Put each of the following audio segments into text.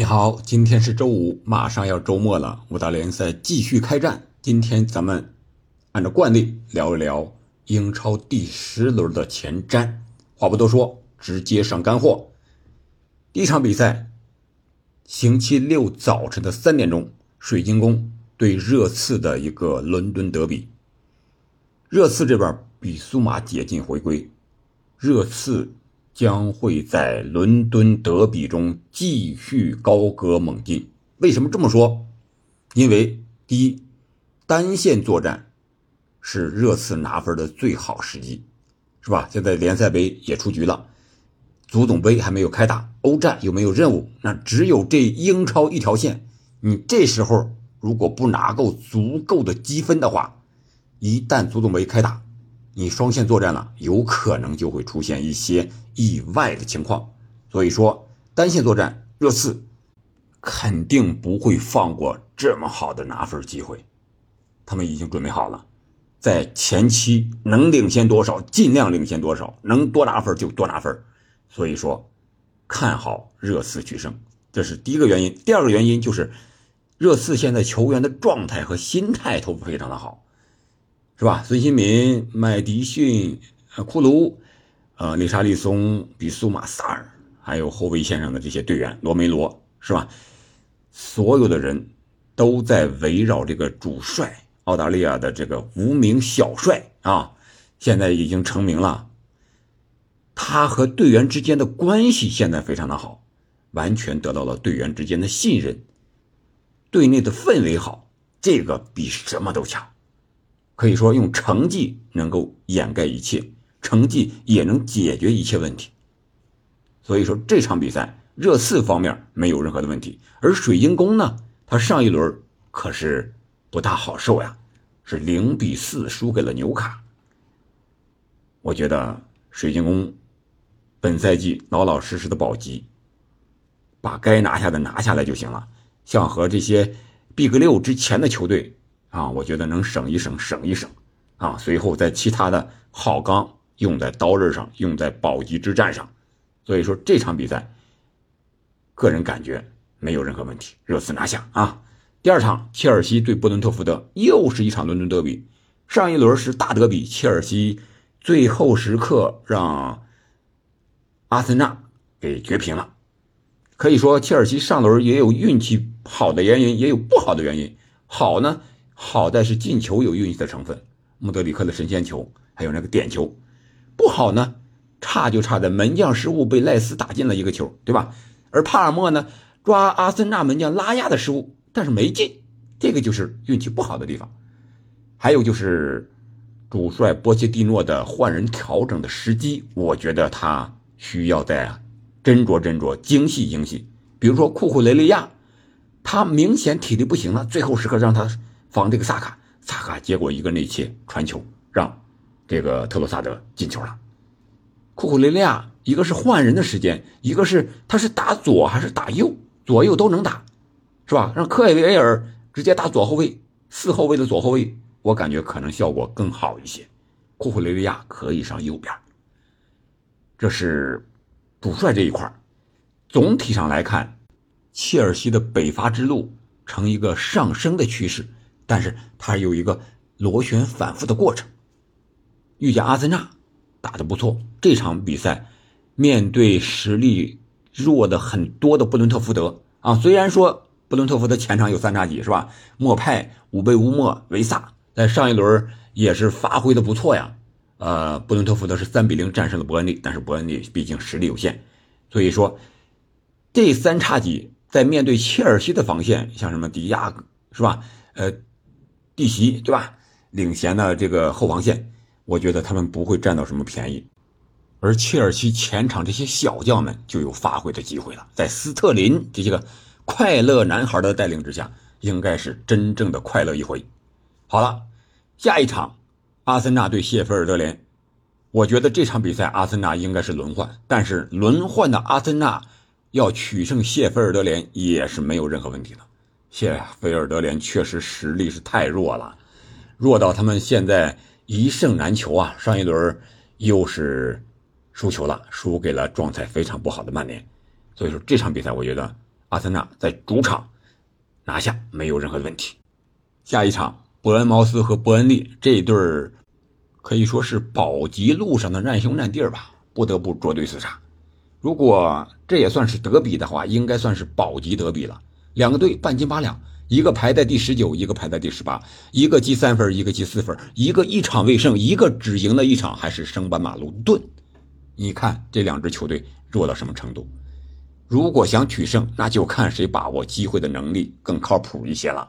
你好，今天是周五，马上要周末了，五大联赛继续开战。今天咱们按照惯例聊一聊英超第十轮的前瞻。话不多说，直接上干货。第一场比赛，星期六早晨的三点钟，水晶宫对热刺的一个伦敦德比。热刺这边比苏马解禁回归，热刺。将会在伦敦德比中继续高歌猛进。为什么这么说？因为第一，单线作战是热刺拿分的最好时机，是吧？现在联赛杯也出局了，足总杯还没有开打，欧战又没有任务，那只有这英超一条线。你这时候如果不拿够足够的积分的话，一旦足总杯开打，你双线作战了，有可能就会出现一些意外的情况。所以说，单线作战，热刺肯定不会放过这么好的拿分机会。他们已经准备好了，在前期能领先多少，尽量领先多少，能多拿分就多拿分。所以说，看好热刺取胜，这是第一个原因。第二个原因就是，热刺现在球员的状态和心态都非常的好。是吧？孙兴民、麦迪逊、呃库卢、呃，内沙利松、比苏马、萨尔，还有后卫线上的这些队员罗梅罗，是吧？所有的人都在围绕这个主帅澳大利亚的这个无名小帅啊，现在已经成名了。他和队员之间的关系现在非常的好，完全得到了队员之间的信任。队内的氛围好，这个比什么都强。可以说，用成绩能够掩盖一切，成绩也能解决一切问题。所以说，这场比赛热刺方面没有任何的问题，而水晶宫呢，他上一轮可是不大好受呀，是零比四输给了纽卡。我觉得水晶宫本赛季老老实实的保级，把该拿下的拿下来就行了。像和这些 Big 六之前的球队。啊，我觉得能省一省，省一省，啊，随后在其他的好钢用在刀刃上，用在保级之战上，所以说这场比赛，个人感觉没有任何问题，热刺拿下啊。第二场，切尔西对布伦特福德，又是一场伦敦德比，上一轮是大德比，切尔西最后时刻让阿森纳给绝平了，可以说切尔西上轮也有运气好的原因，也有不好的原因，好呢。好在是进球有运气的成分，穆德里克的神仙球，还有那个点球。不好呢，差就差在门将失误，被赖斯打进了一个球，对吧？而帕尔默呢，抓阿森纳门将拉亚的失误，但是没进，这个就是运气不好的地方。还有就是主帅波切蒂诺的换人调整的时机，我觉得他需要再斟酌斟酌，精细精细。比如说库库雷利亚，他明显体力不行了，最后时刻让他。防这个萨卡，萨卡结果一个内切传球，让这个特罗萨德进球了。库库雷利亚一个是换人的时间，一个是他是打左还是打右，左右都能打，是吧？让科埃维尔直接打左后卫，四后卫的左后卫，我感觉可能效果更好一些。库库雷利亚可以上右边。这是主帅这一块总体上来看，切尔西的北伐之路呈一个上升的趋势。但是他有一个螺旋反复的过程。遇见阿森纳打得不错，这场比赛面对实力弱的很多的布伦特福德啊，虽然说布伦特福德前场有三叉戟是吧？莫派、武贝乌莫、维萨在上一轮也是发挥的不错呀。呃，布伦特福德是三比零战胜了伯恩利，但是伯恩利毕竟实力有限，所以说这三叉戟在面对切尔西的防线，像什么迪亚是吧？呃。弟媳对吧？领衔的这个后防线，我觉得他们不会占到什么便宜，而切尔西前场这些小将们就有发挥的机会了。在斯特林这些个快乐男孩的带领之下，应该是真正的快乐一回。好了，下一场，阿森纳对谢菲尔德联，我觉得这场比赛阿森纳应该是轮换，但是轮换的阿森纳要取胜谢菲尔德联也是没有任何问题的。谢菲尔德联确实实力是太弱了，弱到他们现在一胜难求啊！上一轮又是输球了，输给了状态非常不好的曼联。所以说这场比赛，我觉得阿森纳在主场拿下没有任何问题。下一场，伯恩茅斯和伯恩利这一对可以说是保级路上的难兄难弟吧，不得不捉对厮杀。如果这也算是德比的话，应该算是保级德比了。两个队半斤八两，一个排在第十九，一个排在第十八，一个积三分，一个积四分，一个一场未胜，一个只赢了一场，还是升班马路盾。你看这两支球队弱到什么程度？如果想取胜，那就看谁把握机会的能力更靠谱一些了。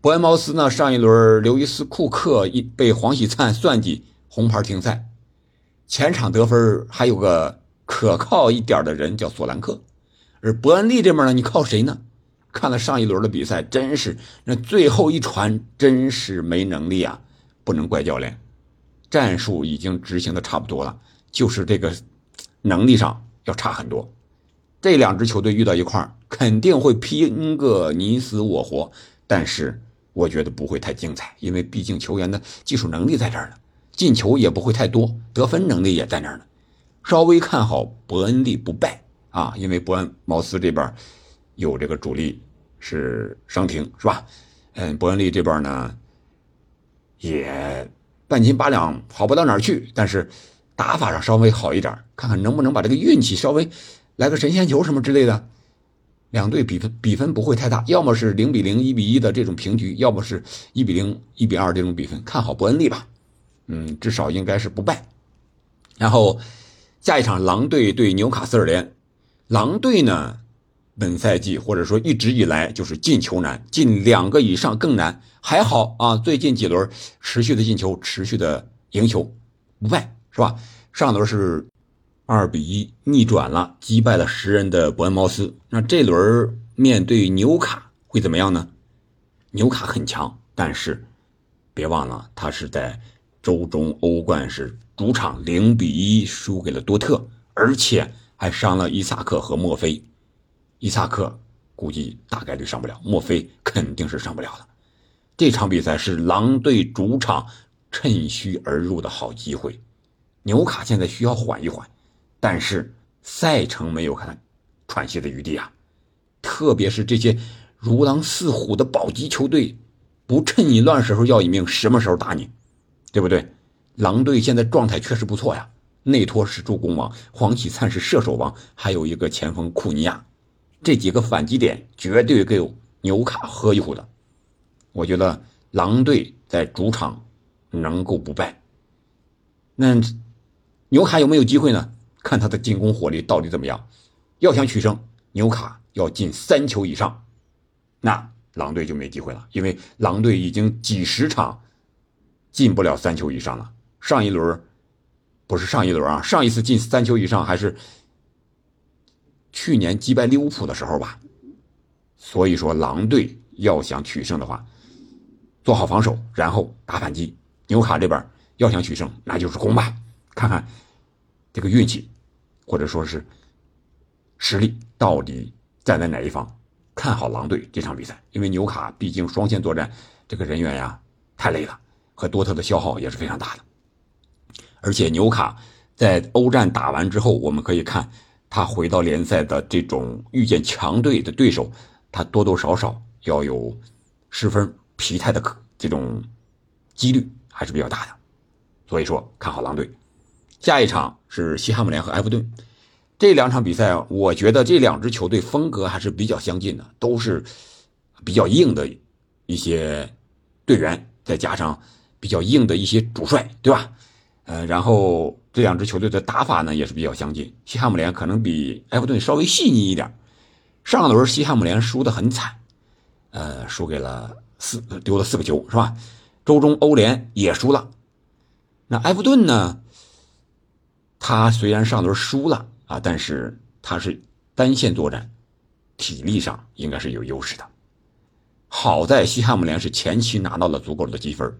伯恩茅斯呢？上一轮刘易斯·库克一被黄喜灿算计红牌停赛，前场得分还有个可靠一点的人叫索兰克，而伯恩利这边呢，你靠谁呢？看了上一轮的比赛，真是那最后一传真是没能力啊！不能怪教练，战术已经执行的差不多了，就是这个能力上要差很多。这两支球队遇到一块肯定会拼个你死我活，但是。我觉得不会太精彩，因为毕竟球员的技术能力在这儿呢，进球也不会太多，得分能力也在那儿呢。稍微看好伯恩利不败啊，因为伯恩茅斯这边有这个主力是伤停，是吧？嗯，伯恩利这边呢也半斤八两，好不到哪儿去，但是打法上稍微好一点，看看能不能把这个运气稍微来个神仙球什么之类的。两队比分比分不会太大，要么是零比零、一比一的这种平局，要么是一比零、一比二这种比分。看好伯恩利吧，嗯，至少应该是不败。然后下一场狼队对纽卡斯尔联，狼队呢，本赛季或者说一直以来就是进球难，进两个以上更难。还好啊，最近几轮持续的进球，持续的赢球，不败是吧？上轮是。二比一逆转了，击败了十人的伯恩茅斯。那这轮面对纽卡会怎么样呢？纽卡很强，但是别忘了他是在周中欧冠是主场零比一输给了多特，而且还伤了伊萨克和墨菲。伊萨克估计大概率上不了，墨菲肯定是上不了的。这场比赛是狼队主场趁虚而入的好机会。纽卡现在需要缓一缓。但是赛程没有看喘息的余地啊，特别是这些如狼似虎的保级球队，不趁你乱时候要一命，什么时候打你？对不对？狼队现在状态确实不错呀，内托是助攻王，黄喜灿是射手王，还有一个前锋库尼亚，这几个反击点绝对够纽卡喝一壶的。我觉得狼队在主场能够不败，那纽卡有没有机会呢？看他的进攻火力到底怎么样？要想取胜，纽卡要进三球以上，那狼队就没机会了，因为狼队已经几十场进不了三球以上了。上一轮不是上一轮啊，上一次进三球以上还是去年击败利物浦的时候吧。所以说，狼队要想取胜的话，做好防守，然后打反击。纽卡这边要想取胜，那就是攻吧，看看这个运气。或者说是实力到底站在哪一方？看好狼队这场比赛，因为纽卡毕竟双线作战，这个人员呀太累了，和多特的消耗也是非常大的。而且纽卡在欧战打完之后，我们可以看他回到联赛的这种遇见强队的对手，他多多少少要有失分疲态的这种几率还是比较大的。所以说看好狼队。下一场是西汉姆联和埃弗顿，这两场比赛，我觉得这两支球队风格还是比较相近的，都是比较硬的一些队员，再加上比较硬的一些主帅，对吧？呃，然后这两支球队的打法呢也是比较相近。西汉姆联可能比埃弗顿稍微细腻一点。上轮西汉姆联输得很惨，呃，输给了四丢了四个球，是吧？周中欧联也输了。那埃弗顿呢？他虽然上轮输了啊，但是他是单线作战，体力上应该是有优势的。好在西汉姆联是前期拿到了足够的积分，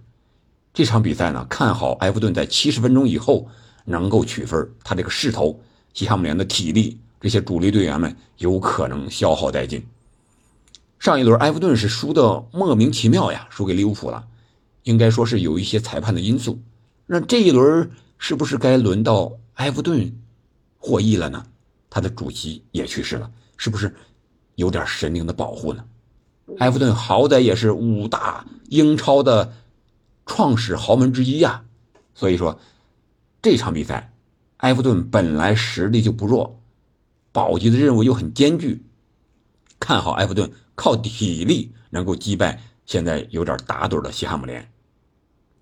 这场比赛呢，看好埃弗顿在七十分钟以后能够取分。他这个势头，西汉姆联的体力，这些主力队员们有可能消耗殆尽。上一轮埃弗顿是输的莫名其妙呀，输给利物浦了，应该说是有一些裁判的因素。那这一轮是不是该轮到？埃弗顿获益了呢，他的主席也去世了，是不是有点神灵的保护呢？埃弗顿好歹也是五大英超的创始豪门之一呀，所以说这场比赛，埃弗顿本来实力就不弱，保级的任务又很艰巨，看好埃弗顿靠体力能够击败现在有点打盹的西汉姆联。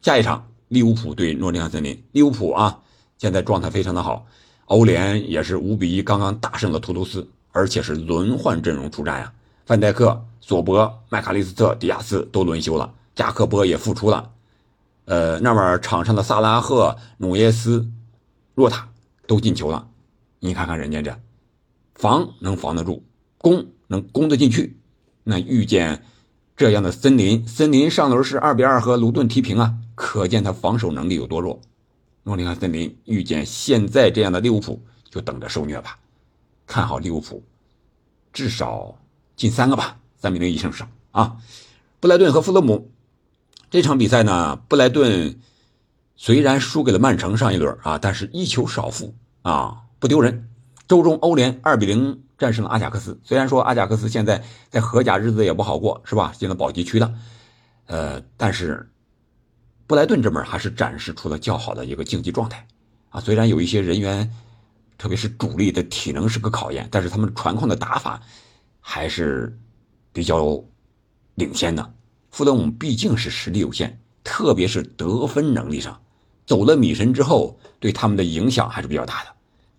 下一场利物浦对诺丁汉森林，利物浦啊现在状态非常的好，欧联也是五比一刚刚大胜了图图斯，而且是轮换阵容出战呀，范戴克。索博、麦卡利斯特、迪亚斯都轮休了，加克波也复出了。呃，那么场上的萨拉赫、努耶斯、若塔都进球了。你看看人家这防能防得住，攻能攻得进去。那遇见这样的森林，森林上轮是二比二和卢顿踢平啊，可见他防守能力有多弱。诺丁汉森林遇见现在这样的利物浦，就等着受虐吧。看好利物浦，至少进三个吧。三比零一胜上啊！布莱顿和富勒姆这场比赛呢，布莱顿虽然输给了曼城上一轮啊，但是一球少负啊，不丢人。周中欧联二比零战胜了阿贾克斯，虽然说阿贾克斯现在在荷甲日子也不好过，是吧？进了保级区了，呃，但是布莱顿这边还是展示出了较好的一个竞技状态啊。虽然有一些人员，特别是主力的体能是个考验，但是他们传控的打法还是。比较领先的，富勒姆毕竟是实力有限，特别是得分能力上，走了米神之后，对他们的影响还是比较大的，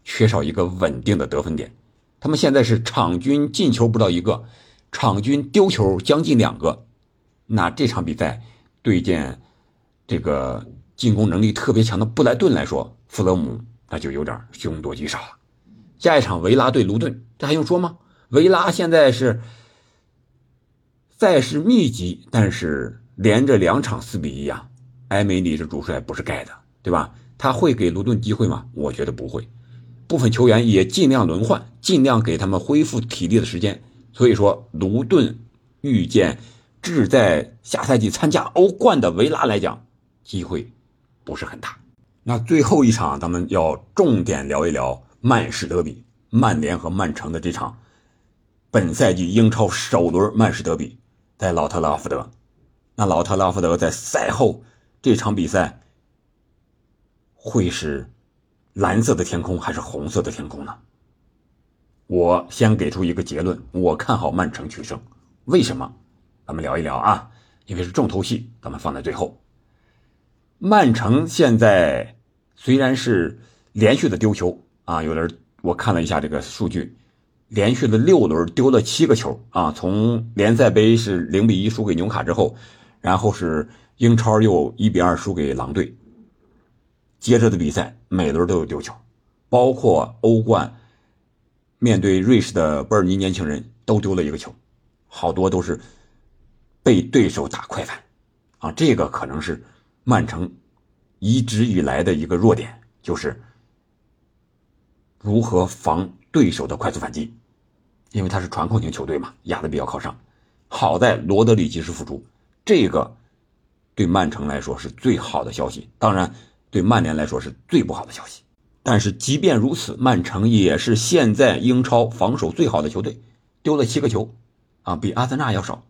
缺少一个稳定的得分点。他们现在是场均进球不到一个，场均丢球将近两个。那这场比赛对见这个进攻能力特别强的布莱顿来说，富勒姆那就有点凶多吉少了。下一场维拉对卢顿，这还用说吗？维拉现在是。赛事密集，但是连着两场四比一啊，埃梅里这主帅不是盖的，对吧？他会给卢顿机会吗？我觉得不会。部分球员也尽量轮换，尽量给他们恢复体力的时间。所以说，卢顿遇见志在下赛季参加欧冠的维拉来讲，机会不是很大。那最后一场，咱们要重点聊一聊曼市德比，曼联和曼城的这场本赛季英超首轮曼市德比。在老特拉福德，那老特拉福德在赛后这场比赛会是蓝色的天空还是红色的天空呢？我先给出一个结论，我看好曼城取胜。为什么？咱们聊一聊啊，因为是重头戏，咱们放在最后。曼城现在虽然是连续的丢球啊，有人我看了一下这个数据。连续的六轮丢了七个球啊！从联赛杯是零比一输给纽卡之后，然后是英超又一比二输给狼队。接着的比赛每轮都有丢球，包括欧冠面对瑞士的波尔尼年轻人都丢了一个球，好多都是被对手打快反啊！这个可能是曼城一直以来的一个弱点，就是如何防对手的快速反击。因为他是传控型球队嘛，压的比较靠上。好在罗德里及时复出，这个对曼城来说是最好的消息。当然，对曼联来说是最不好的消息。但是即便如此，曼城也是现在英超防守最好的球队，丢了七个球，啊，比阿森纳要少，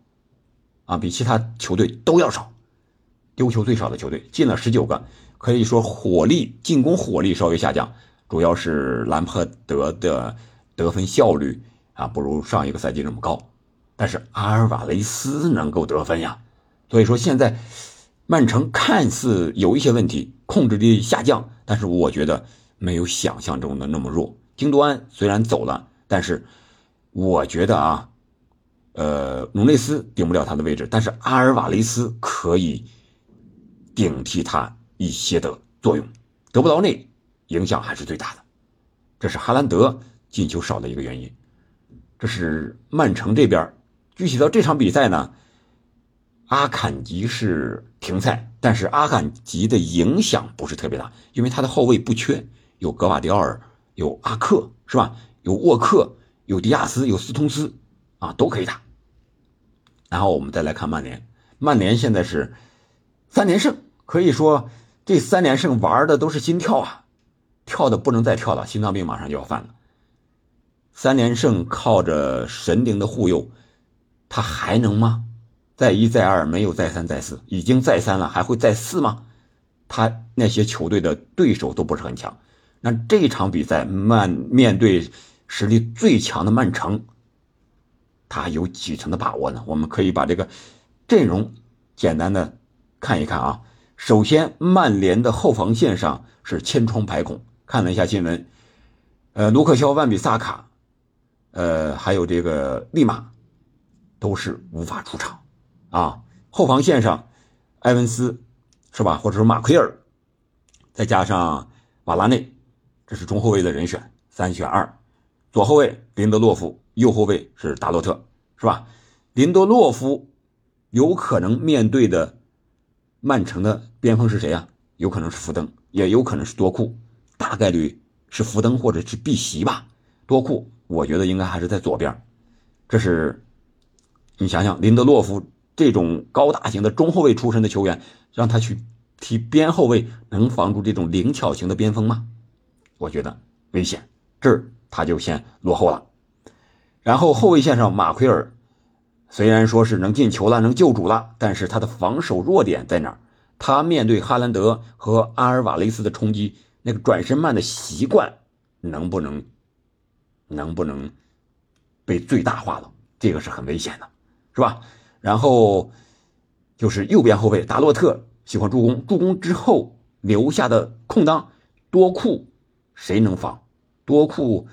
啊，比其他球队都要少，丢球最少的球队进了十九个，可以说火力进攻火力稍微下降，主要是兰帕德的得分效率。啊，不如上一个赛季那么高，但是阿尔瓦雷斯能够得分呀，所以说现在曼城看似有一些问题，控制力下降，但是我觉得没有想象中的那么弱。京多安虽然走了，但是我觉得啊，呃，努内斯顶不了他的位置，但是阿尔瓦雷斯可以顶替他一些的作用。德布劳内影响还是最大的，这是哈兰德进球少的一个原因。这是曼城这边，具体到这场比赛呢，阿坎吉是停赛，但是阿坎吉的影响不是特别大，因为他的后卫不缺，有格瓦迪奥尔，有阿克，是吧？有沃克，有迪亚斯，有斯通斯，啊，都可以打。然后我们再来看曼联，曼联现在是三连胜，可以说这三连胜玩的都是心跳啊，跳的不能再跳了，心脏病马上就要犯了。三连胜靠着神灵的护佑，他还能吗？再一再二没有再三再四，已经再三了，还会再四吗？他那些球队的对手都不是很强，那这场比赛曼面对实力最强的曼城，他有几成的把握呢？我们可以把这个阵容简单的看一看啊。首先，曼联的后防线上是千疮百孔，看了一下新闻，呃，卢克肖、万比萨卡，呃，还有这个利马，都是无法出场。啊，后防线上，埃文斯，是吧？或者说马奎尔，再加上瓦拉内，这是中后卫的人选，三选二。左后卫林德洛夫，右后卫是达洛特，是吧？林德洛夫有可能面对的曼城的边锋是谁啊？有可能是福登，也有可能是多库，大概率是福登或者是碧玺吧。多库，我觉得应该还是在左边。这是你想想，林德洛夫。这种高大型的中后卫出身的球员，让他去踢边后卫，能防住这种灵巧型的边锋吗？我觉得危险，这儿他就先落后了。然后后卫线上，马奎尔虽然说是能进球了，能救主了，但是他的防守弱点在哪儿？他面对哈兰德和阿尔瓦雷斯的冲击，那个转身慢的习惯能不能能不能被最大化了？这个是很危险的，是吧？然后就是右边后卫达洛特喜欢助攻，助攻之后留下的空当多库谁能防？多库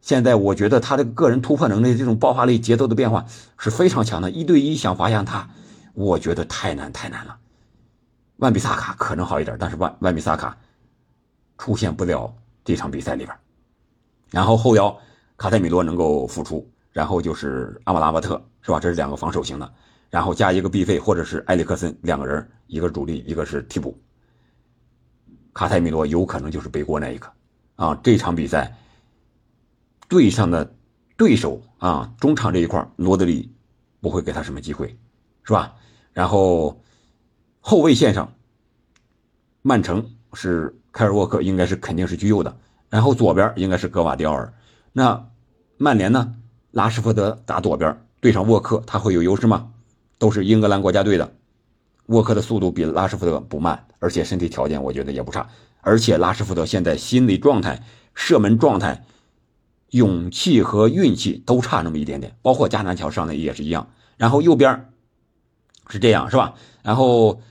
现在我觉得他的个人突破能力、这种爆发力、节奏的变化是非常强的。一对一想罚下他，我觉得太难太难了。万比萨卡可能好一点，但是万万比萨卡出现不了这场比赛里边。然后后腰卡塞米罗能够复出，然后就是阿马拉巴特，是吧？这是两个防守型的。然后加一个 B 费或者是埃里克森两个人，一个主力，一个是替补。卡塞米罗有可能就是背锅那一个啊！这场比赛对上的对手啊，中场这一块罗德里不会给他什么机会，是吧？然后后卫线上，曼城是凯尔沃克，应该是肯定是居右的。然后左边应该是格瓦迪奥尔。那曼联呢？拉什福德打左边对上沃克，他会有优势吗？都是英格兰国家队的，沃克的速度比拉什福德不慢，而且身体条件我觉得也不差。而且拉什福德现在心理状态、射门状态、勇气和运气都差那么一点点，包括加南乔上的也是一样。然后右边是这样，是吧？然后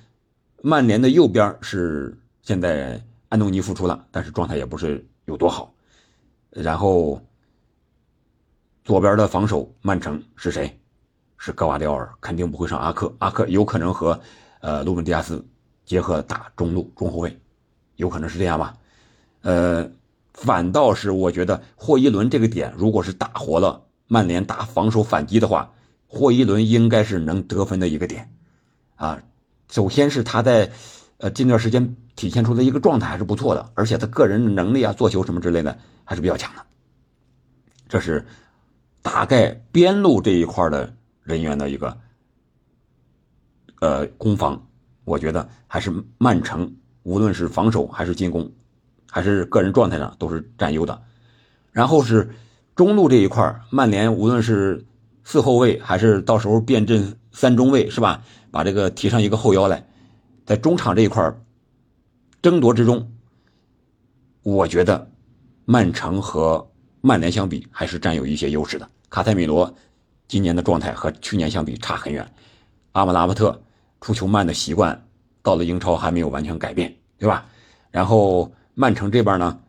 曼联的右边是现在安东尼复出了，但是状态也不是有多好。然后左边的防守，曼城是谁？是格瓦迪奥尔肯定不会上阿克，阿克有可能和，呃，鲁本迪亚斯结合打中路中后卫，有可能是这样吧？呃，反倒是我觉得霍伊伦这个点，如果是打活了曼联打防守反击的话，霍伊伦应该是能得分的一个点，啊，首先是他在，呃，近段时间体现出的一个状态还是不错的，而且他个人能力啊，做球什么之类的还是比较强的，这是大概边路这一块的。人员的一个呃攻防，我觉得还是曼城，无论是防守还是进攻，还是个人状态上都是占优的。然后是中路这一块曼联无论是四后卫还是到时候变阵三中卫，是吧？把这个提上一个后腰来，在中场这一块争夺之中，我觉得曼城和曼联相比还是占有一些优势的。卡塞米罗。今年的状态和去年相比差很远，阿姆拉巴特出球慢的习惯到了英超还没有完全改变，对吧？然后曼城这边呢，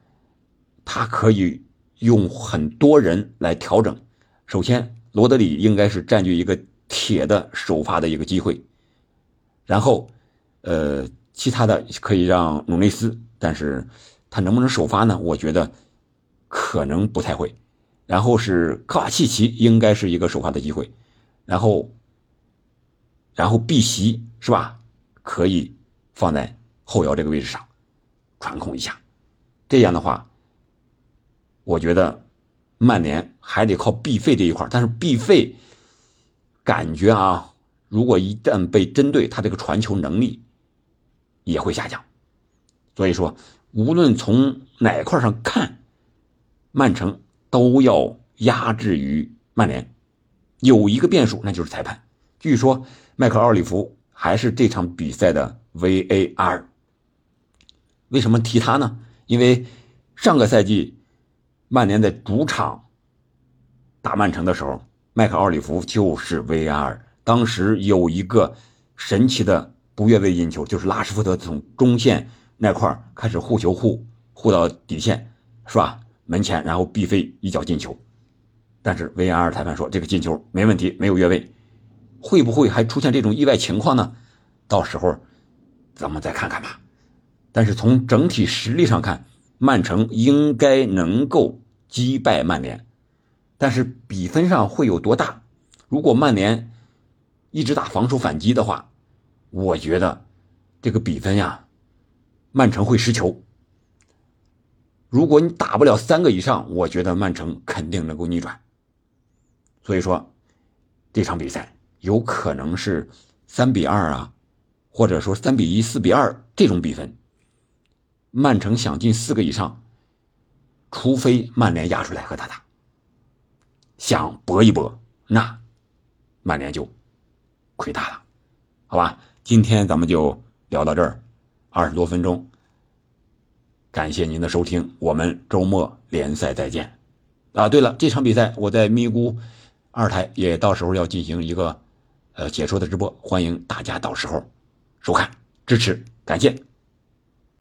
他可以用很多人来调整。首先，罗德里应该是占据一个铁的首发的一个机会，然后，呃，其他的可以让努内斯，但是他能不能首发呢？我觉得可能不太会。然后是科瓦契奇，应该是一个首发的机会，然后，然后碧玺是吧？可以放在后腰这个位置上传控一下，这样的话，我觉得曼联还得靠必费这一块但是必费感觉啊，如果一旦被针对，他这个传球能力也会下降，所以说，无论从哪块上看，曼城。都要压制于曼联。有一个变数，那就是裁判。据说麦克奥里弗还是这场比赛的 VAR。为什么提他呢？因为上个赛季曼联在主场打曼城的时候，麦克奥里弗就是 VAR。当时有一个神奇的不越位引球，就是拉什福德从中线那块开始护球护护到底线，是吧？门前，然后毕飞一脚进球。但是 VAR 裁判说这个进球没问题，没有越位。会不会还出现这种意外情况呢？到时候咱们再看看吧。但是从整体实力上看，曼城应该能够击败曼联。但是比分上会有多大？如果曼联一直打防守反击的话，我觉得这个比分呀，曼城会失球。如果你打不了三个以上，我觉得曼城肯定能够逆转。所以说，这场比赛有可能是三比二啊，或者说三比一、四比二这种比分。曼城想进四个以上，除非曼联压出来和他打。想搏一搏，那曼联就亏大了，好吧？今天咱们就聊到这儿，二十多分钟。感谢您的收听，我们周末联赛再见。啊，对了，这场比赛我在咪咕。二台也到时候要进行一个，呃，解说的直播，欢迎大家到时候收看支持，感谢。